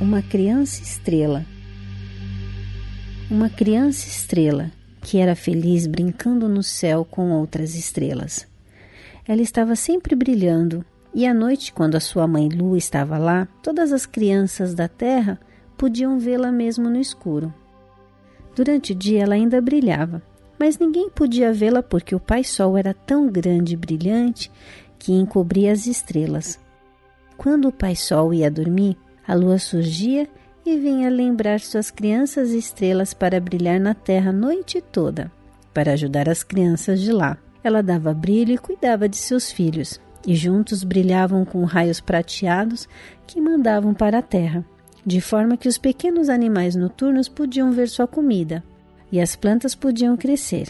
Uma criança estrela. Uma criança estrela que era feliz brincando no céu com outras estrelas. Ela estava sempre brilhando, e à noite, quando a sua mãe Lua estava lá, todas as crianças da terra podiam vê-la mesmo no escuro. Durante o dia ela ainda brilhava, mas ninguém podia vê-la porque o Pai Sol era tão grande e brilhante que encobria as estrelas. Quando o Pai Sol ia dormir, a lua surgia e vinha lembrar suas crianças estrelas para brilhar na terra a noite toda, para ajudar as crianças de lá. Ela dava brilho e cuidava de seus filhos, e juntos brilhavam com raios prateados que mandavam para a terra, de forma que os pequenos animais noturnos podiam ver sua comida e as plantas podiam crescer.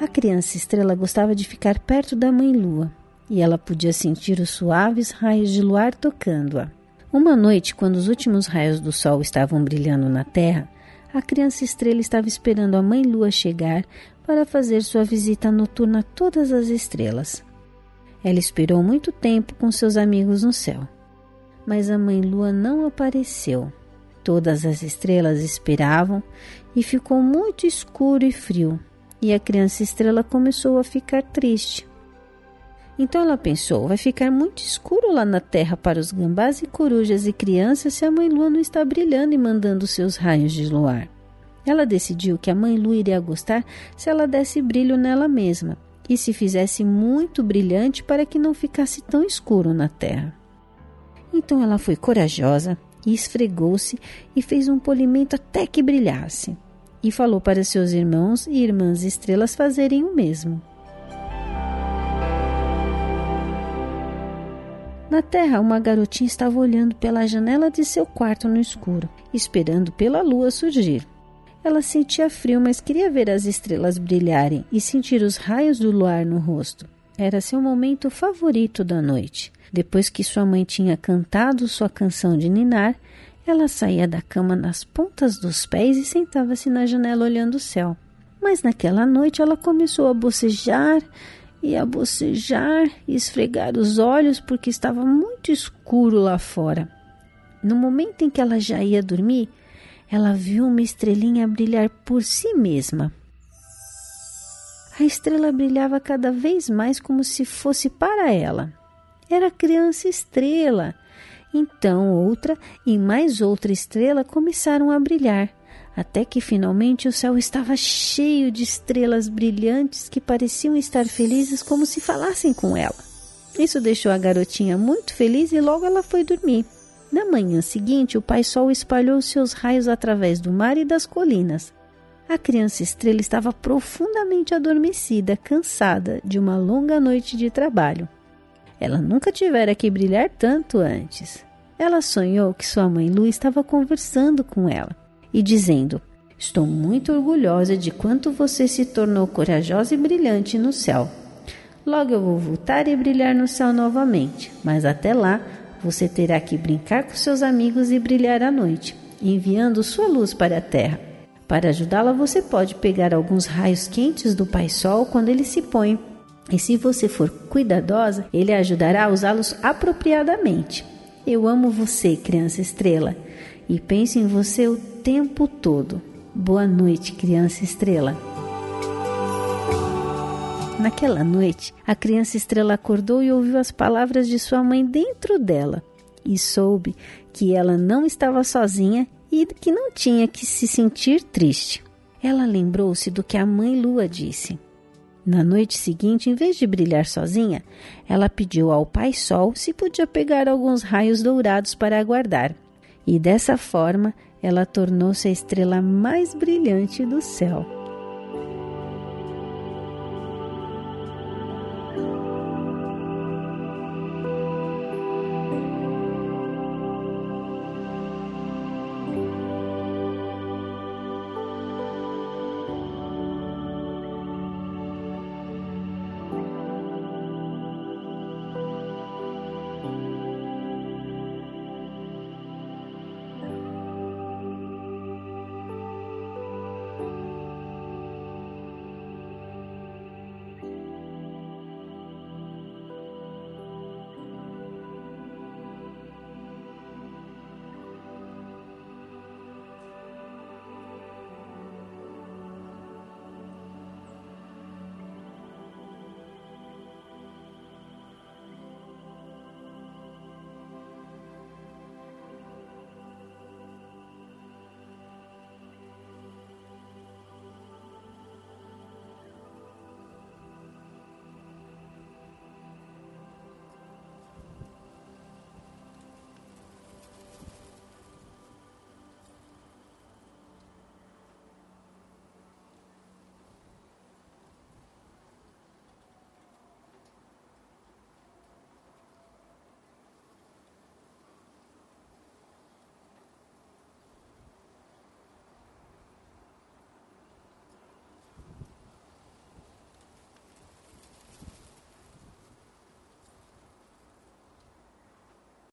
A criança estrela gostava de ficar perto da mãe lua e ela podia sentir os suaves raios de luar tocando-a. Uma noite, quando os últimos raios do sol estavam brilhando na terra, a criança estrela estava esperando a mãe lua chegar para fazer sua visita noturna a todas as estrelas. Ela esperou muito tempo com seus amigos no céu, mas a mãe lua não apareceu. Todas as estrelas esperavam e ficou muito escuro e frio, e a criança estrela começou a ficar triste. Então ela pensou: vai ficar muito escuro lá na terra para os gambás e corujas e crianças se a mãe lua não está brilhando e mandando seus raios de luar. Ela decidiu que a mãe lua iria gostar se ela desse brilho nela mesma e se fizesse muito brilhante para que não ficasse tão escuro na terra. Então ela foi corajosa e esfregou-se e fez um polimento até que brilhasse. E falou para seus irmãos e irmãs estrelas fazerem o mesmo. Na terra, uma garotinha estava olhando pela janela de seu quarto no escuro, esperando pela lua surgir. Ela sentia frio, mas queria ver as estrelas brilharem e sentir os raios do luar no rosto. Era seu momento favorito da noite. Depois que sua mãe tinha cantado sua canção de ninar, ela saía da cama nas pontas dos pés e sentava-se na janela olhando o céu. Mas naquela noite ela começou a bocejar e a bocejar e esfregar os olhos porque estava muito escuro lá fora. No momento em que ela já ia dormir, ela viu uma estrelinha brilhar por si mesma. A estrela brilhava cada vez mais como se fosse para ela. Era a criança estrela. Então outra e mais outra estrela começaram a brilhar até que finalmente o céu estava cheio de estrelas brilhantes que pareciam estar felizes como se falassem com ela. Isso deixou a garotinha muito feliz e logo ela foi dormir. Na manhã seguinte, o pai sol espalhou seus raios através do mar e das colinas. A criança estrela estava profundamente adormecida, cansada de uma longa noite de trabalho. Ela nunca tivera que brilhar tanto antes. Ela sonhou que sua mãe Lu estava conversando com ela e dizendo: Estou muito orgulhosa de quanto você se tornou corajosa e brilhante no céu. Logo eu vou voltar e brilhar no céu novamente, mas até lá você terá que brincar com seus amigos e brilhar à noite, enviando sua luz para a terra. Para ajudá-la, você pode pegar alguns raios quentes do Pai Sol quando ele se põe. E se você for cuidadosa, ele ajudará a usá-los apropriadamente. Eu amo você, criança estrela, e penso em você o tempo todo. Boa noite, criança estrela. Naquela noite, a criança estrela acordou e ouviu as palavras de sua mãe dentro dela e soube que ela não estava sozinha e que não tinha que se sentir triste. Ela lembrou-se do que a mãe Lua disse. Na noite seguinte, em vez de brilhar sozinha, ela pediu ao Pai Sol se podia pegar alguns raios dourados para aguardar. E dessa forma, ela tornou-se a estrela mais brilhante do céu.